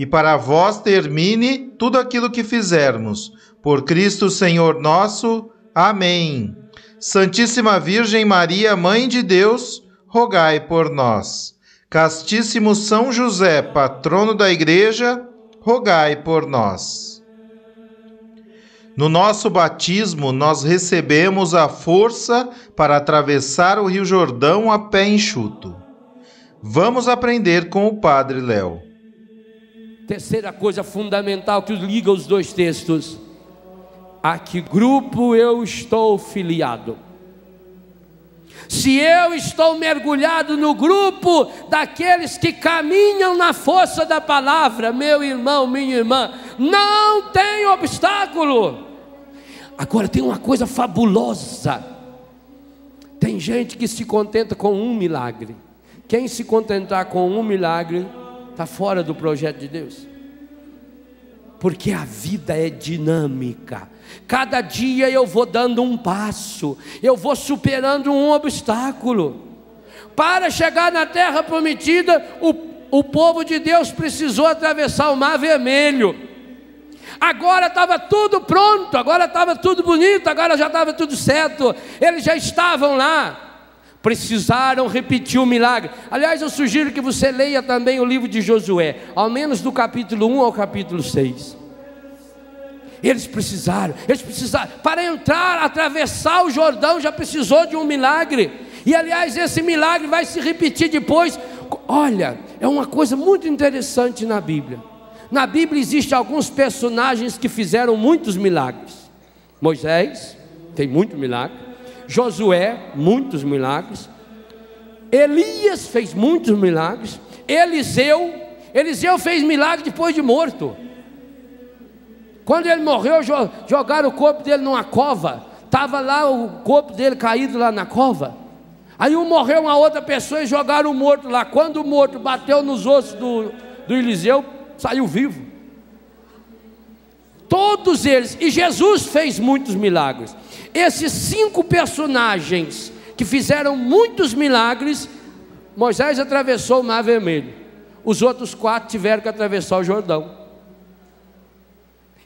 e para vós termine tudo aquilo que fizermos. Por Cristo Senhor nosso. Amém. Santíssima Virgem Maria, Mãe de Deus, rogai por nós. Castíssimo São José, patrono da Igreja, rogai por nós. No nosso batismo, nós recebemos a força para atravessar o Rio Jordão a pé enxuto. Vamos aprender com o Padre Léo. Terceira coisa fundamental que liga os dois textos: a que grupo eu estou filiado? Se eu estou mergulhado no grupo daqueles que caminham na força da palavra, meu irmão, minha irmã, não tem obstáculo. Agora tem uma coisa fabulosa. Tem gente que se contenta com um milagre. Quem se contentar com um milagre está fora do projeto de Deus. Porque a vida é dinâmica. Cada dia eu vou dando um passo, eu vou superando um obstáculo. Para chegar na terra prometida, o, o povo de Deus precisou atravessar o mar vermelho. Agora estava tudo pronto, agora estava tudo bonito, agora já estava tudo certo. Eles já estavam lá precisaram repetir o milagre. Aliás, eu sugiro que você leia também o livro de Josué, ao menos do capítulo 1 ao capítulo 6. Eles precisaram, eles precisaram, para entrar, atravessar o Jordão, já precisou de um milagre. E aliás, esse milagre vai se repetir depois. Olha, é uma coisa muito interessante na Bíblia. Na Bíblia existem alguns personagens que fizeram muitos milagres. Moisés tem muito milagre. Josué, muitos milagres. Elias fez muitos milagres. Eliseu, Eliseu fez milagre depois de morto. Quando ele morreu, jogaram o corpo dele numa cova. Estava lá o corpo dele caído lá na cova. Aí um morreu uma outra pessoa e jogaram o morto lá. Quando o morto bateu nos ossos do, do Eliseu, saiu vivo. Todos eles, e Jesus fez muitos milagres. Esses cinco personagens que fizeram muitos milagres, Moisés atravessou o Mar Vermelho. Os outros quatro tiveram que atravessar o Jordão.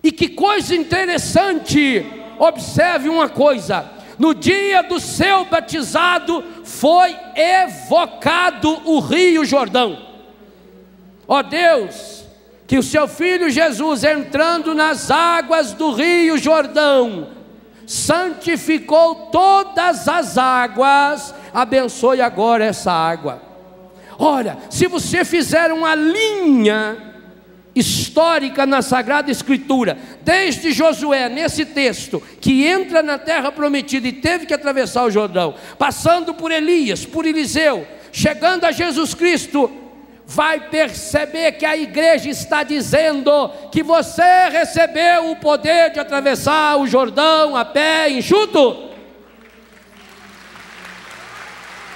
E que coisa interessante, observe uma coisa: no dia do seu batizado foi evocado o Rio Jordão. Ó Deus, que o seu filho Jesus entrando nas águas do Rio Jordão, santificou todas as águas, abençoe agora essa água. Olha, se você fizer uma linha histórica na Sagrada Escritura, desde Josué, nesse texto, que entra na terra prometida e teve que atravessar o Jordão, passando por Elias, por Eliseu, chegando a Jesus Cristo, vai perceber que a igreja está dizendo que você recebeu o poder de atravessar o Jordão a pé enxuto.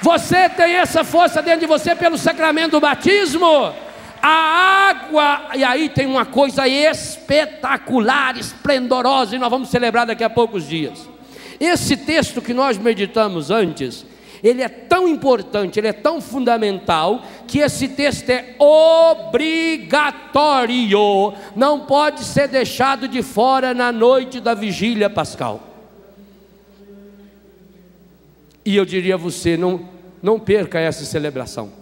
Você tem essa força dentro de você pelo sacramento do batismo. A água, e aí tem uma coisa espetacular, esplendorosa, e nós vamos celebrar daqui a poucos dias. Esse texto que nós meditamos antes, ele é tão importante, ele é tão fundamental, que esse texto é obrigatório, não pode ser deixado de fora na noite da vigília pascal. E eu diria a você: não, não perca essa celebração.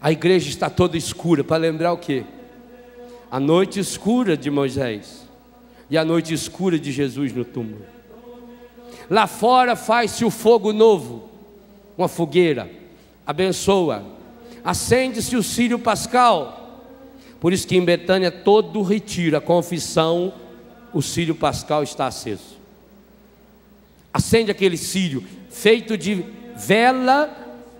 A igreja está toda escura, para lembrar o que? A noite escura de Moisés. e a noite escura de Jesus no túmulo. Lá fora faz-se o fogo novo, uma fogueira, abençoa, acende-se o círio pascal. Por isso que em Betânia todo retiro, a confissão, o círio pascal está aceso. Acende aquele círio, feito de vela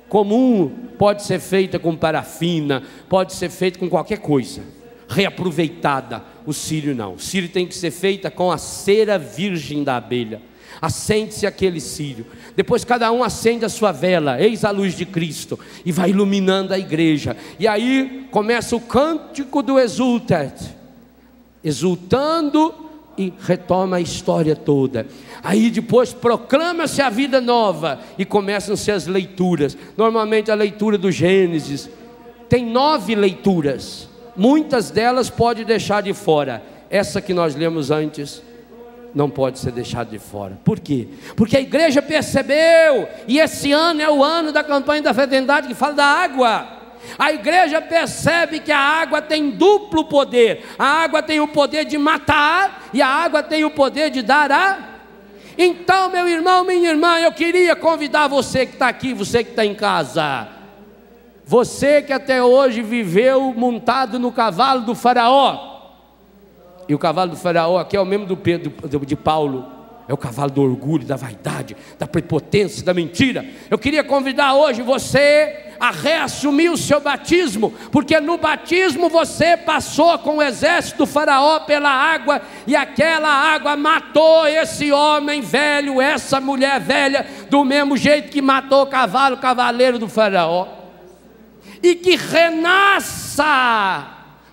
comum, pode ser feita com parafina, pode ser feito com qualquer coisa, reaproveitada. O círio não. O círio tem que ser feita com a cera virgem da abelha. Acende-se aquele círio. Depois cada um acende a sua vela, eis a luz de Cristo, e vai iluminando a igreja. E aí começa o cântico do exultat, exultando e retoma a história toda. Aí depois proclama-se a vida nova e começam-se as leituras. Normalmente a leitura do Gênesis tem nove leituras. Muitas delas pode deixar de fora. Essa que nós lemos antes não pode ser deixada de fora. Por quê? Porque a igreja percebeu, e esse ano é o ano da campanha da fraternidade que fala da água. A igreja percebe que a água tem duplo poder. A água tem o poder de matar e a água tem o poder de dar a. Então, meu irmão, minha irmã, eu queria convidar você que está aqui, você que está em casa, você que até hoje viveu montado no cavalo do Faraó. E o cavalo do Faraó aqui é o mesmo do Pedro de Paulo é o cavalo do orgulho, da vaidade, da prepotência, da mentira. Eu queria convidar hoje você a reassumir o seu batismo, porque no batismo você passou com o exército do Faraó pela água, e aquela água matou esse homem velho, essa mulher velha, do mesmo jeito que matou o cavalo, o cavaleiro do Faraó. E que renasça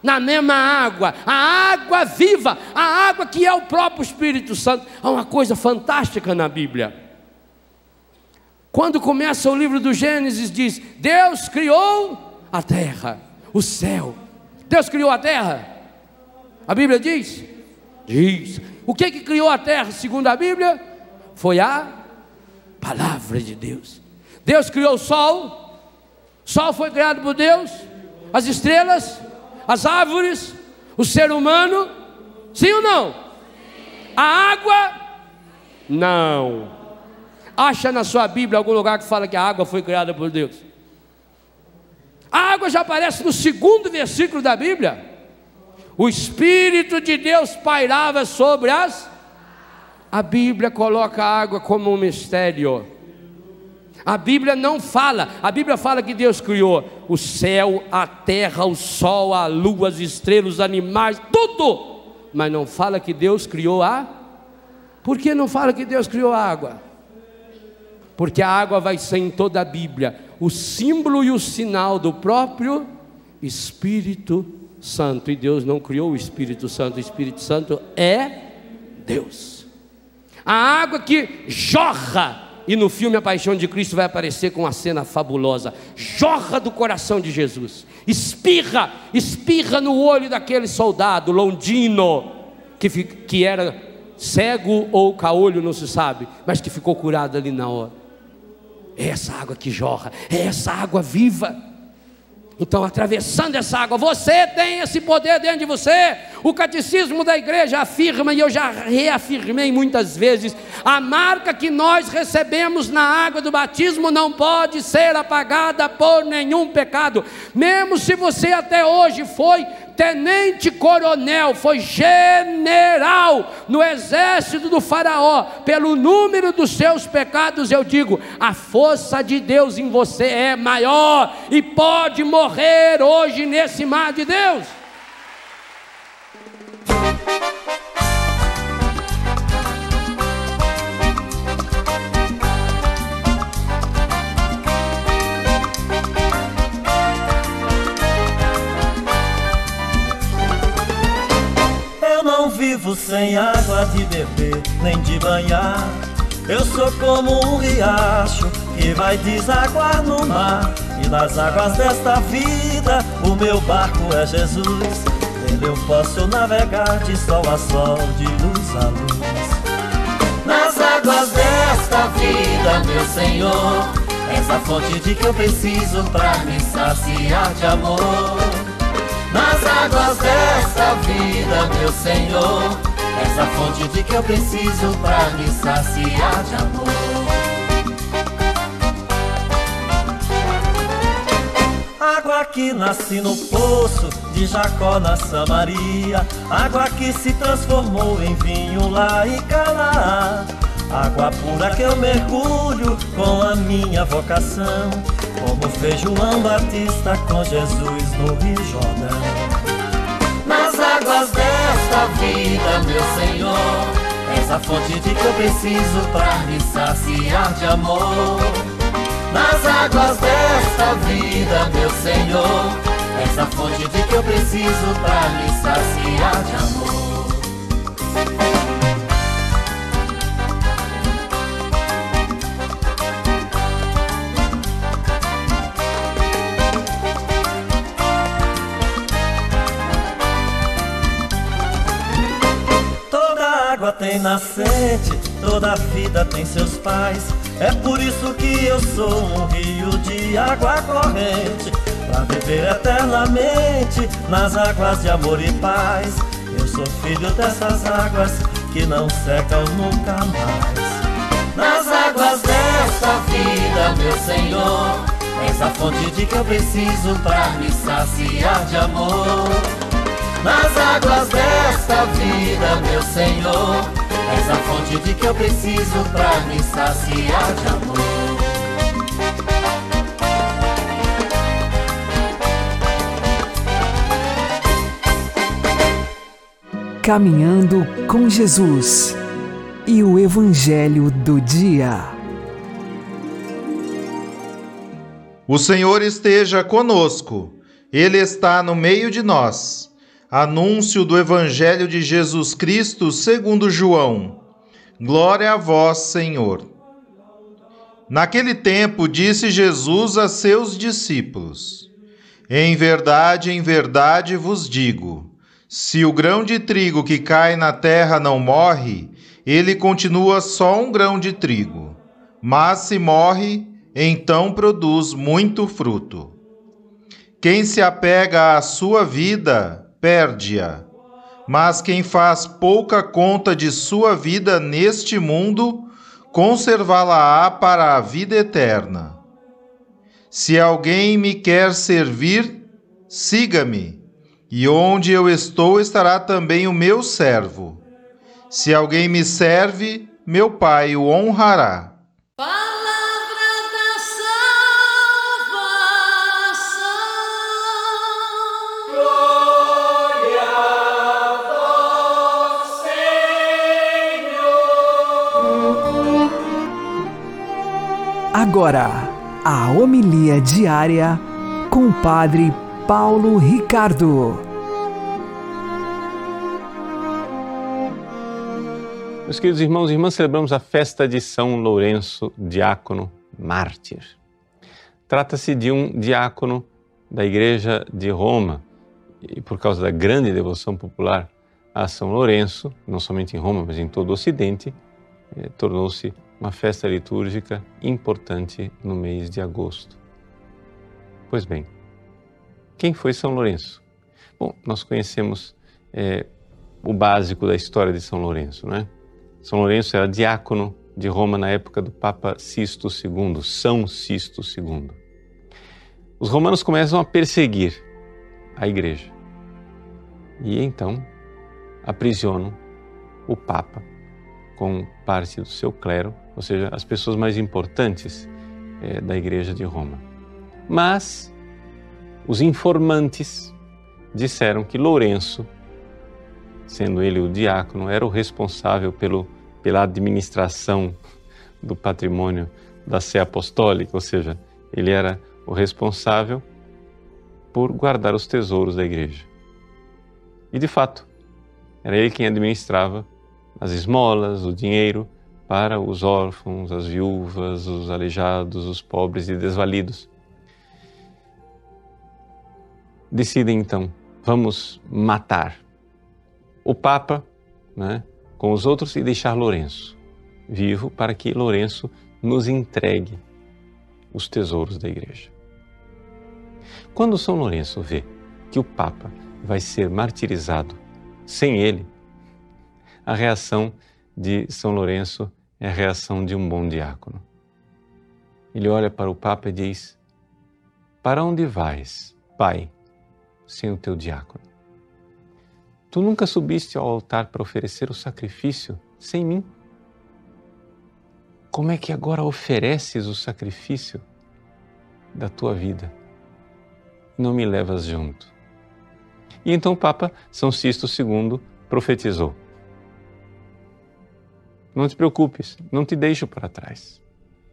na mesma água, a água viva, a água que é o próprio Espírito Santo. Há uma coisa fantástica na Bíblia. Quando começa o livro do Gênesis, diz: Deus criou a terra, o céu. Deus criou a terra. A Bíblia diz? Diz. O que que criou a terra, segundo a Bíblia? Foi a palavra de Deus. Deus criou o sol. O sol foi criado por Deus. As estrelas as árvores, o ser humano? Sim ou não? A água? Não. Acha na sua Bíblia algum lugar que fala que a água foi criada por Deus? A água já aparece no segundo versículo da Bíblia. O Espírito de Deus pairava sobre as. A Bíblia coloca a água como um mistério. A Bíblia não fala, a Bíblia fala que Deus criou o céu, a terra, o sol, a lua, as estrelas, os animais, tudo. Mas não fala que Deus criou a. Por que não fala que Deus criou a água? Porque a água vai ser em toda a Bíblia o símbolo e o sinal do próprio Espírito Santo. E Deus não criou o Espírito Santo, o Espírito Santo é Deus. A água que jorra e no filme A Paixão de Cristo vai aparecer com uma cena fabulosa. Jorra do coração de Jesus. Espirra, espirra no olho daquele soldado londino que, que era cego ou caolho, não se sabe, mas que ficou curado ali na hora. É essa água que jorra, é essa água viva. Então, atravessando essa água, você tem esse poder dentro de você. O catecismo da igreja afirma, e eu já reafirmei muitas vezes: a marca que nós recebemos na água do batismo não pode ser apagada por nenhum pecado, mesmo se você até hoje foi tenente coronel, foi general no exército do Faraó, pelo número dos seus pecados, eu digo: a força de Deus em você é maior e pode morrer hoje nesse mar de Deus. Vivo sem água de beber, nem de banhar. Eu sou como um riacho que vai desaguar no mar. E nas águas desta vida, o meu barco é Jesus. Nele eu posso navegar de sol a sol, de luz a luz. Nas águas desta vida, meu Senhor, essa fonte de que eu preciso pra me saciar de amor nas águas desta vida, meu Senhor. És a fonte de que eu preciso pra me saciar de amor. Água que nasce no poço de Jacó na Samaria, água que se transformou em vinho lá em Canaã. Água pura que eu mergulho com a minha vocação, como fez João Batista com Jesus no Rio Jordão. Nas águas desta vida, meu Senhor, és a fonte de que eu preciso para me saciar de amor. Nas águas desta vida, meu Senhor, és a fonte de que eu preciso para me saciar de amor. Nascente, toda vida tem seus pais. É por isso que eu sou um rio de água corrente, pra viver eternamente nas águas de amor e paz. Eu sou filho dessas águas que não secam nunca mais. Nas águas desta vida, meu Senhor, és a fonte de que eu preciso pra me saciar de amor nas águas desta vida, meu Senhor. És a fonte de que eu preciso para me saciar de amor. Caminhando com Jesus e o Evangelho do Dia. O Senhor esteja conosco, Ele está no meio de nós. Anúncio do Evangelho de Jesus Cristo segundo João. Glória a vós, Senhor. Naquele tempo disse Jesus a seus discípulos: Em verdade, em verdade vos digo: se o grão de trigo que cai na terra não morre, ele continua só um grão de trigo. Mas se morre, então produz muito fruto. Quem se apega à sua vida, perde-a. Mas quem faz pouca conta de sua vida neste mundo, conservá-la-á para a vida eterna. Se alguém me quer servir, siga-me, e onde eu estou estará também o meu servo. Se alguém me serve, meu Pai o honrará. Agora, a homilia diária com o Padre Paulo Ricardo. Meus queridos irmãos e irmãs, celebramos a festa de São Lourenço, diácono mártir. Trata-se de um diácono da Igreja de Roma e, por causa da grande devoção popular a São Lourenço, não somente em Roma, mas em todo o Ocidente, eh, tornou-se uma festa litúrgica importante no mês de agosto. Pois bem, quem foi São Lourenço? Bom, nós conhecemos é, o básico da história de São Lourenço, né? São Lourenço era diácono de Roma na época do Papa Sisto II, São Sisto II. Os romanos começam a perseguir a igreja e então aprisionam o Papa com parte do seu clero ou seja, as pessoas mais importantes é, da Igreja de Roma. Mas os informantes disseram que Lourenço, sendo ele o diácono, era o responsável pelo, pela administração do patrimônio da Sé Apostólica, ou seja, ele era o responsável por guardar os tesouros da igreja. E de fato, era ele quem administrava as esmolas, o dinheiro para os órfãos, as viúvas, os aleijados, os pobres e desvalidos. Decidem então, vamos matar o Papa né, com os outros e deixar Lourenço vivo para que Lourenço nos entregue os tesouros da igreja. Quando São Lourenço vê que o Papa vai ser martirizado sem ele, a reação de São Lourenço é a reação de um bom diácono. Ele olha para o Papa e diz: Para onde vais, Pai, sem o teu diácono? Tu nunca subiste ao altar para oferecer o sacrifício sem mim? Como é que agora ofereces o sacrifício da tua vida? Não me levas junto. E então o Papa São Sisto II profetizou: Não te preocupes, não te deixo para trás.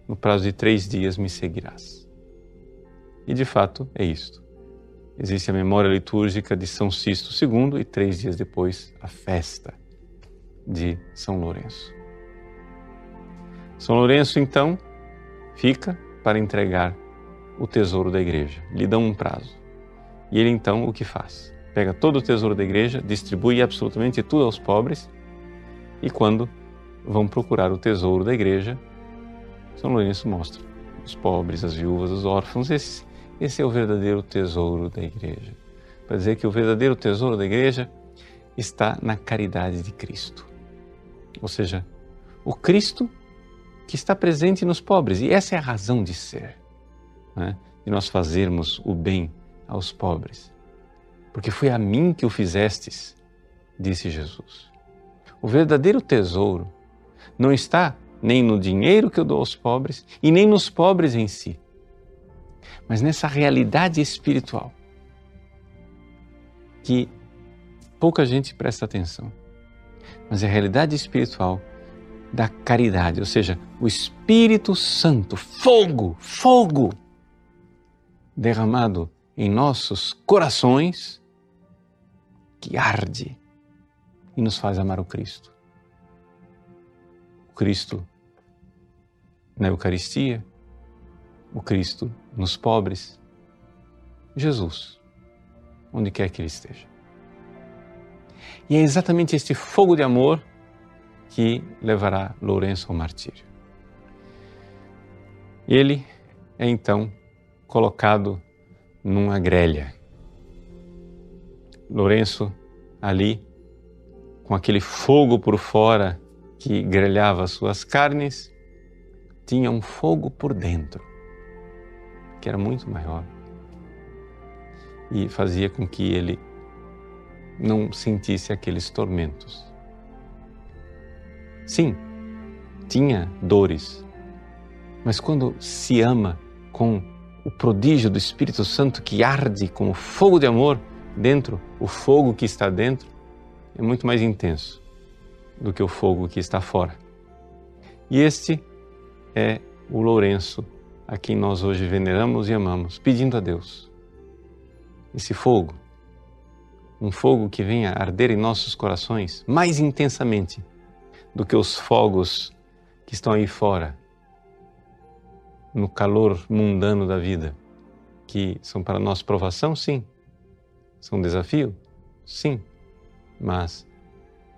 No prazo de três dias me seguirás. E de fato é isto. Existe a memória litúrgica de São Sisto II e três dias depois a festa de São Lourenço. São Lourenço então fica para entregar o tesouro da igreja. Lhe dão um prazo. E ele então o que faz? Pega todo o tesouro da igreja, distribui absolutamente tudo aos pobres e quando vão procurar o tesouro da igreja, São Lourenço mostra os pobres, as viúvas, os órfãos. Esse, esse é o verdadeiro tesouro da igreja. Para dizer que o verdadeiro tesouro da igreja está na caridade de Cristo. Ou seja, o Cristo que está presente nos pobres. E essa é a razão de ser, né? de nós fazermos o bem aos pobres. Porque foi a mim que o fizestes, disse Jesus. O verdadeiro tesouro não está nem no dinheiro que eu dou aos pobres e nem nos pobres em si, mas nessa realidade espiritual que pouca gente presta atenção. Mas é a realidade espiritual da caridade, ou seja, o Espírito Santo, fogo, fogo, derramado em nossos corações, que arde e nos faz amar o Cristo. Cristo na Eucaristia, o Cristo nos pobres, Jesus, onde quer que Ele esteja. E é exatamente este fogo de amor que levará Lourenço ao martírio. Ele é então colocado numa grelha. Lourenço ali, com aquele fogo por fora que grelhava suas carnes, tinha um fogo por dentro, que era muito maior e fazia com que ele não sentisse aqueles tormentos. Sim, tinha dores, mas quando se ama com o prodígio do Espírito Santo que arde como fogo de amor dentro, o fogo que está dentro é muito mais intenso do que o fogo que está fora. E este é o Lourenço a quem nós hoje veneramos e amamos, pedindo a Deus. Esse fogo, um fogo que venha arder em nossos corações mais intensamente do que os fogos que estão aí fora, no calor mundano da vida, que são para nós provação, sim, são desafio, sim, mas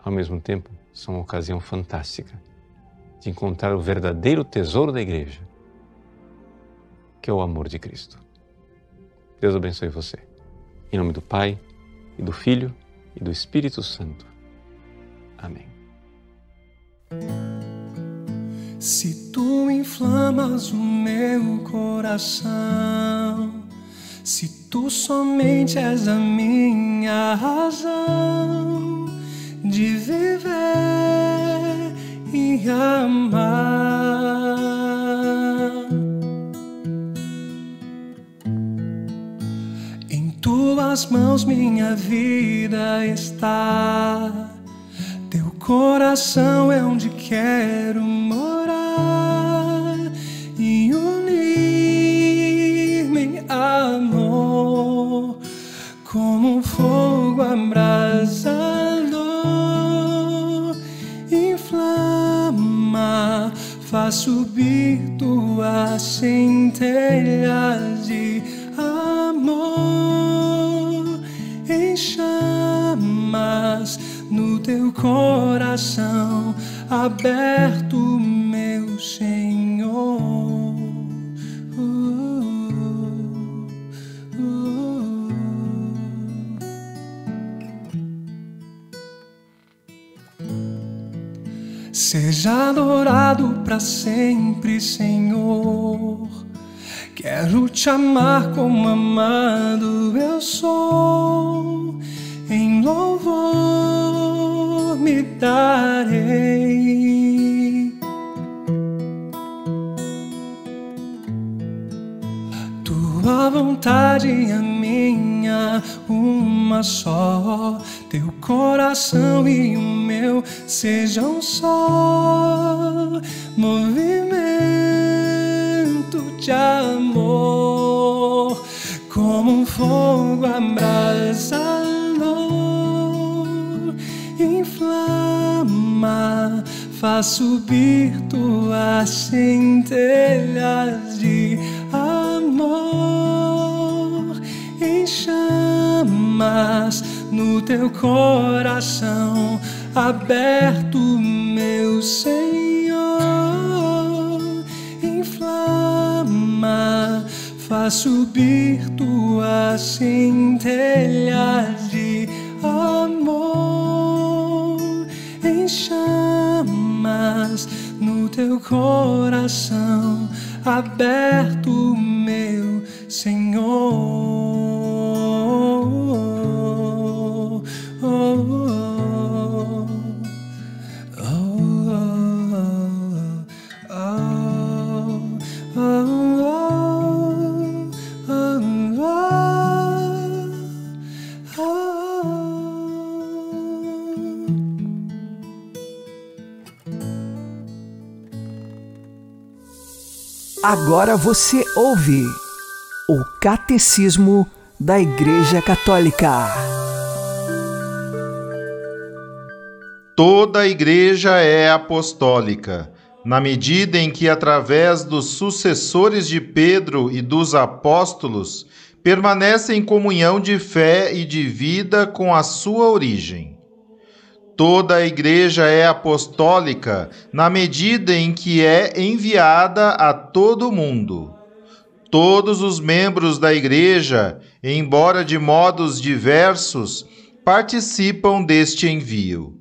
ao mesmo tempo são uma ocasião fantástica de encontrar o verdadeiro tesouro da igreja, que é o amor de Cristo. Deus abençoe você. Em nome do Pai, e do Filho, e do Espírito Santo. Amém. Se tu inflamas o meu coração, se tu somente és a minha razão de viver e amar. Em tuas mãos minha vida está coração é onde quero morar e unir-me amor como fogo abrasador faz subir tuas centelhas de amor em chamas no teu coração aberto, meu Senhor. Seja adorado para sempre, Senhor. Quero te amar como amado eu sou. Em louvor me darei. Tua vontade é minha, uma só. Teu coração e o meu sejam só. Movimento de amor, como um fogo abrasador, inflama, faz subir tuas centelhas de amor em chamas no teu coração aberto, meu Senhor. Inflama, faz subir tuas centelhas de amor em chamas no teu coração aberto, meu Agora você ouve o Catecismo da Igreja Católica. Toda a igreja é apostólica, na medida em que, através dos sucessores de Pedro e dos apóstolos, permanece em comunhão de fé e de vida com a sua origem. Toda a igreja é apostólica na medida em que é enviada a todo mundo. Todos os membros da igreja, embora de modos diversos, participam deste envio.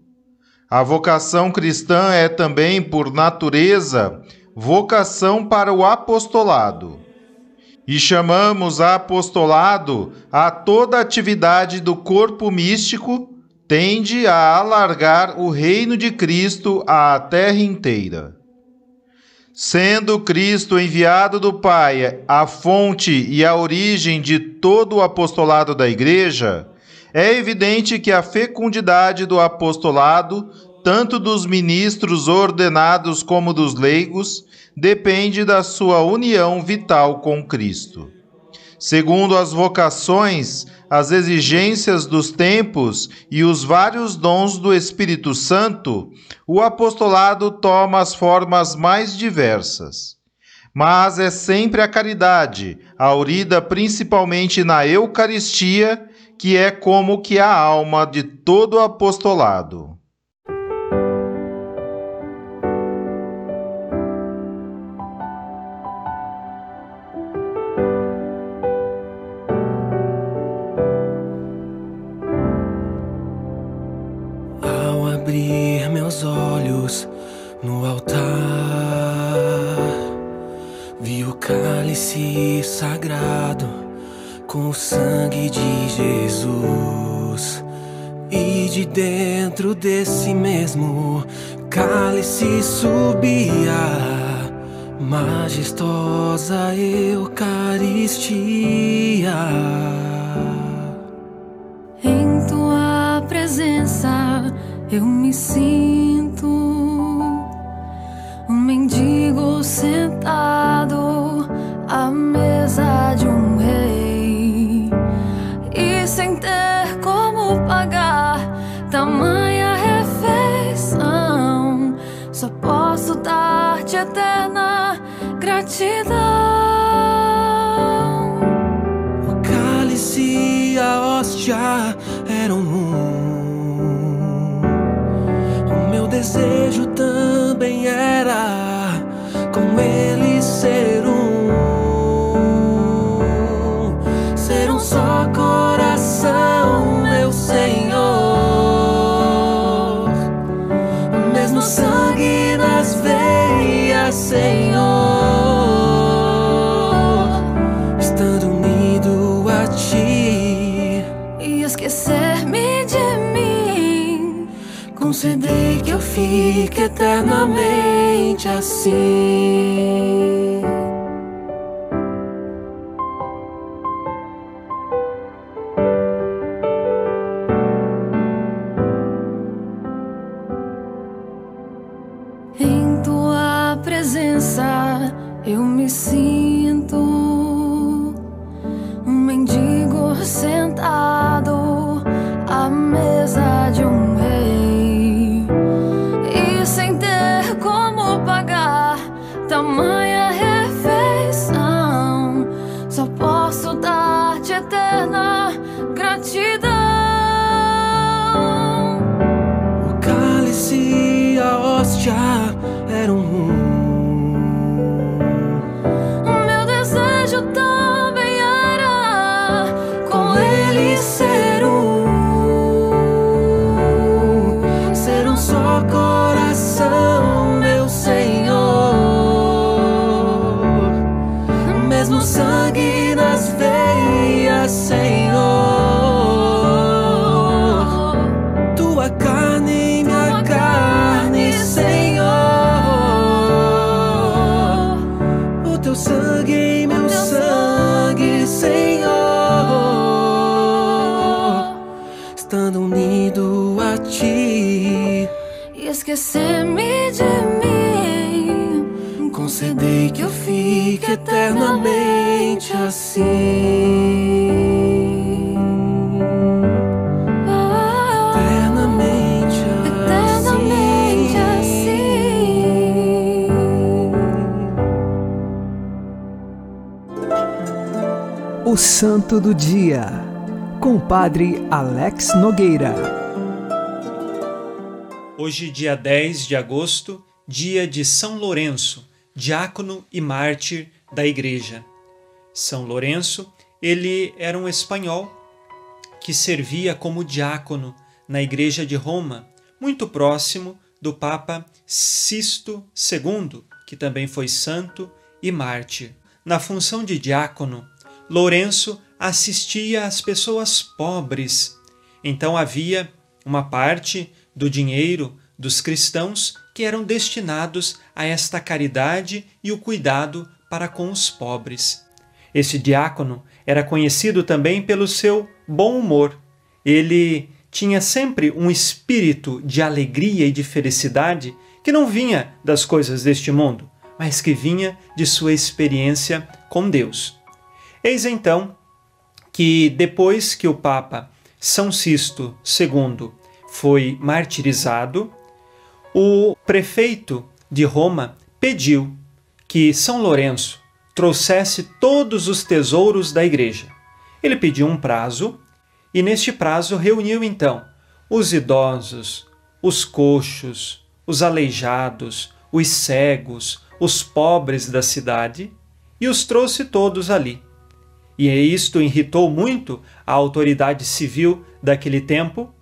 A vocação cristã é também, por natureza, vocação para o apostolado. E chamamos a apostolado a toda atividade do corpo místico tende a alargar o reino de Cristo à terra inteira. Sendo Cristo enviado do Pai, a fonte e a origem de todo o apostolado da Igreja, é evidente que a fecundidade do apostolado, tanto dos ministros ordenados como dos leigos, depende da sua união vital com Cristo. Segundo as vocações, as exigências dos tempos e os vários dons do Espírito Santo, o apostolado toma as formas mais diversas. Mas é sempre a caridade, aurida principalmente na Eucaristia, que é como que a alma de todo apostolado. Sagrado com o sangue de Jesus. E de dentro desse mesmo cálice subia majestosa Eucaristia. Em tua presença eu me sinto um mendigo sentado à mesa gratidão. O cálice e a hóstia eram um. O meu desejo também era Concedei que eu fique eternamente assim. Santo do Dia, com o Padre Alex Nogueira. Hoje, dia 10 de agosto, dia de São Lourenço, diácono e mártir da Igreja. São Lourenço, ele era um espanhol que servia como diácono na Igreja de Roma, muito próximo do Papa Sisto II, que também foi santo e mártir. Na função de diácono, Lourenço assistia às pessoas pobres. Então havia uma parte do dinheiro dos cristãos que eram destinados a esta caridade e o cuidado para com os pobres. Esse diácono era conhecido também pelo seu bom humor. Ele tinha sempre um espírito de alegria e de felicidade que não vinha das coisas deste mundo, mas que vinha de sua experiência com Deus. Eis então que depois que o Papa São Sisto II foi martirizado, o prefeito de Roma pediu que São Lourenço trouxesse todos os tesouros da igreja. Ele pediu um prazo e, neste prazo, reuniu então os idosos, os coxos, os aleijados, os cegos, os pobres da cidade e os trouxe todos ali. E isto irritou muito a autoridade civil daquele tempo.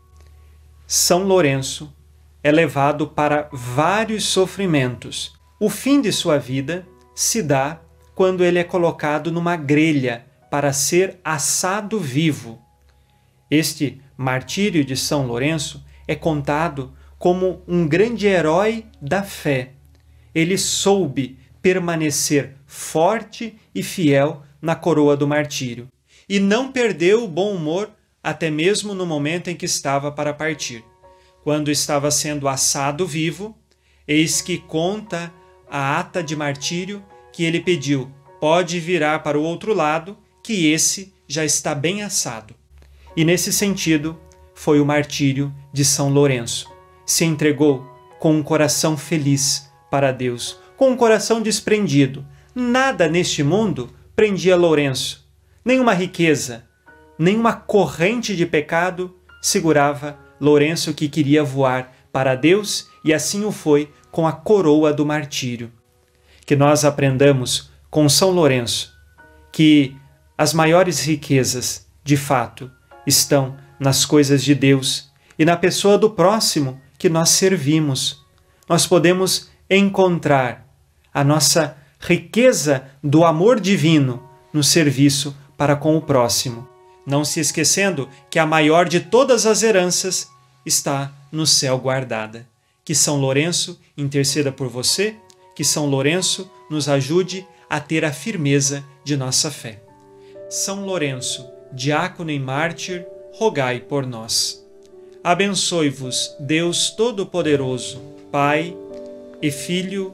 São Lourenço é levado para vários sofrimentos. O fim de sua vida se dá quando ele é colocado numa grelha para ser assado vivo. Este martírio de São Lourenço é contado como um grande herói da fé. Ele soube permanecer forte e fiel na coroa do martírio e não perdeu o bom humor até mesmo no momento em que estava para partir. Quando estava sendo assado vivo, eis que conta a ata de martírio que ele pediu: pode virar para o outro lado, que esse já está bem assado. E nesse sentido, foi o martírio de São Lourenço. Se entregou com um coração feliz para Deus, com um coração desprendido. Nada neste mundo prendia Lourenço. Nenhuma riqueza, nenhuma corrente de pecado segurava Lourenço que queria voar para Deus e assim o foi com a coroa do martírio. Que nós aprendamos com São Lourenço que as maiores riquezas, de fato, estão nas coisas de Deus e na pessoa do próximo que nós servimos. Nós podemos encontrar a nossa riqueza do amor divino no serviço para com o próximo, não se esquecendo que a maior de todas as heranças está no céu guardada. Que São Lourenço interceda por você, que São Lourenço nos ajude a ter a firmeza de nossa fé. São Lourenço, diácono e mártir, rogai por nós. Abençoe-vos, Deus Todo-Poderoso, Pai e Filho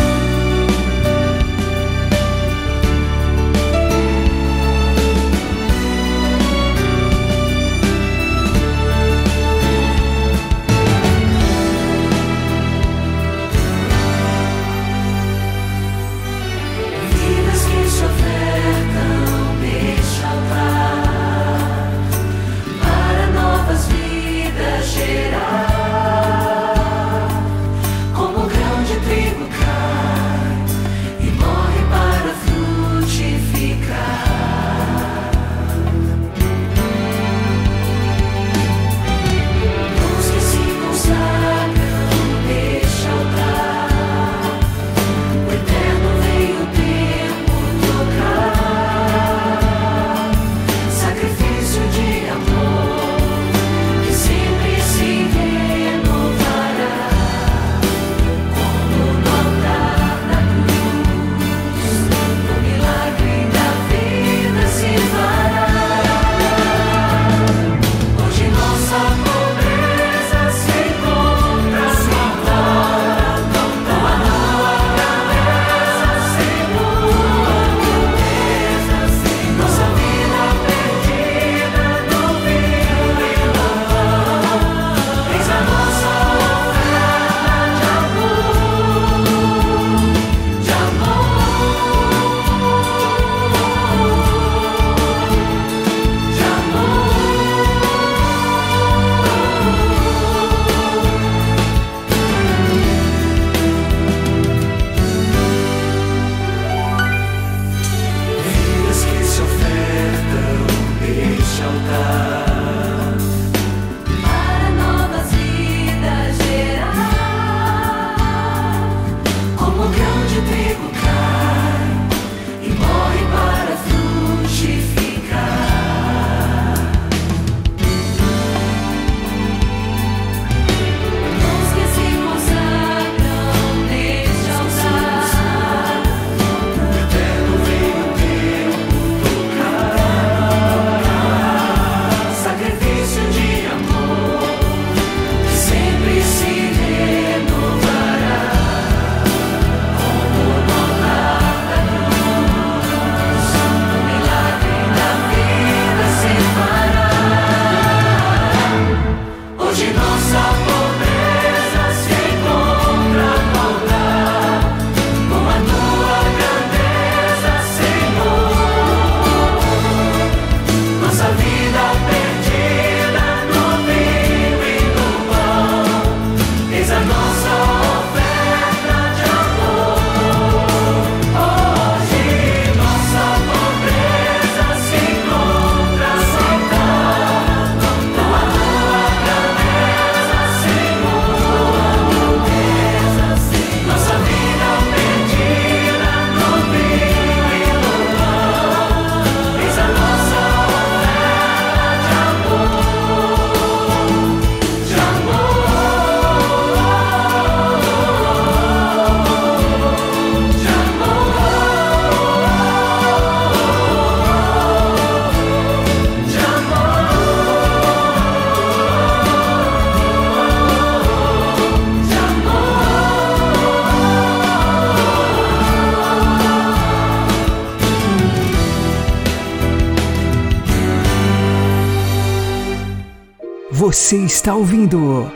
Você está ouvindo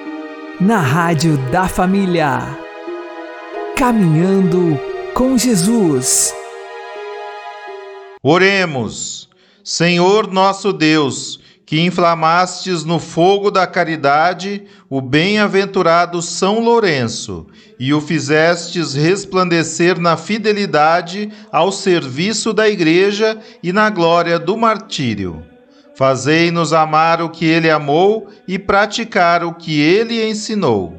na Rádio da Família. Caminhando com Jesus. Oremos, Senhor nosso Deus, que inflamastes no fogo da caridade o bem-aventurado São Lourenço e o fizestes resplandecer na fidelidade ao serviço da Igreja e na glória do martírio Fazei-nos amar o que ele amou e praticar o que ele ensinou.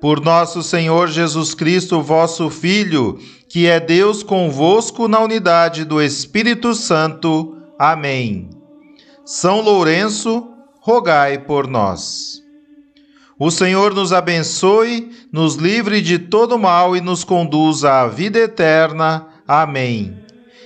Por nosso Senhor Jesus Cristo, vosso Filho, que é Deus convosco na unidade do Espírito Santo. Amém. São Lourenço, rogai por nós. O Senhor nos abençoe, nos livre de todo mal e nos conduza à vida eterna. Amém.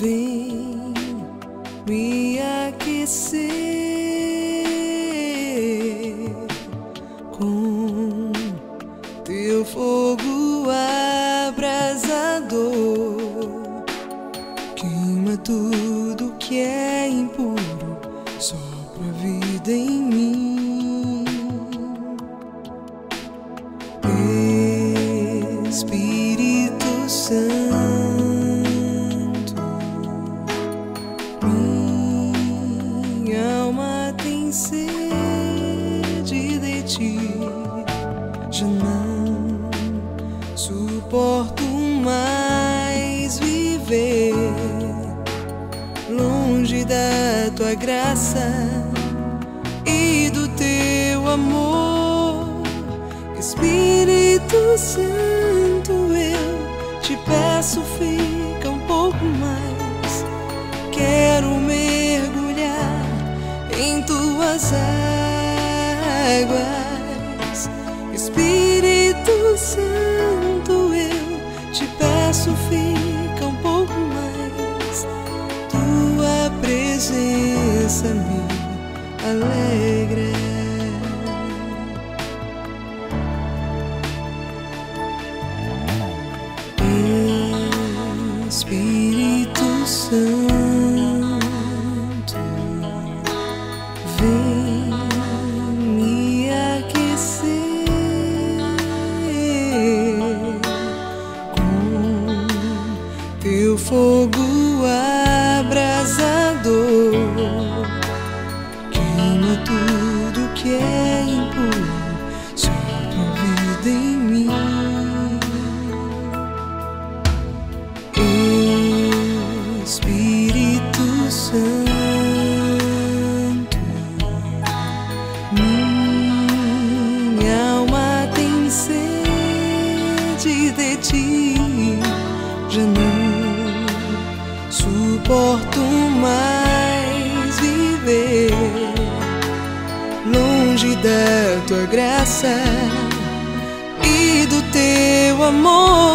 vem me aquecer com teu fogo abrasador, queima tudo que é impuro, sopra vida em mim. Teu amor.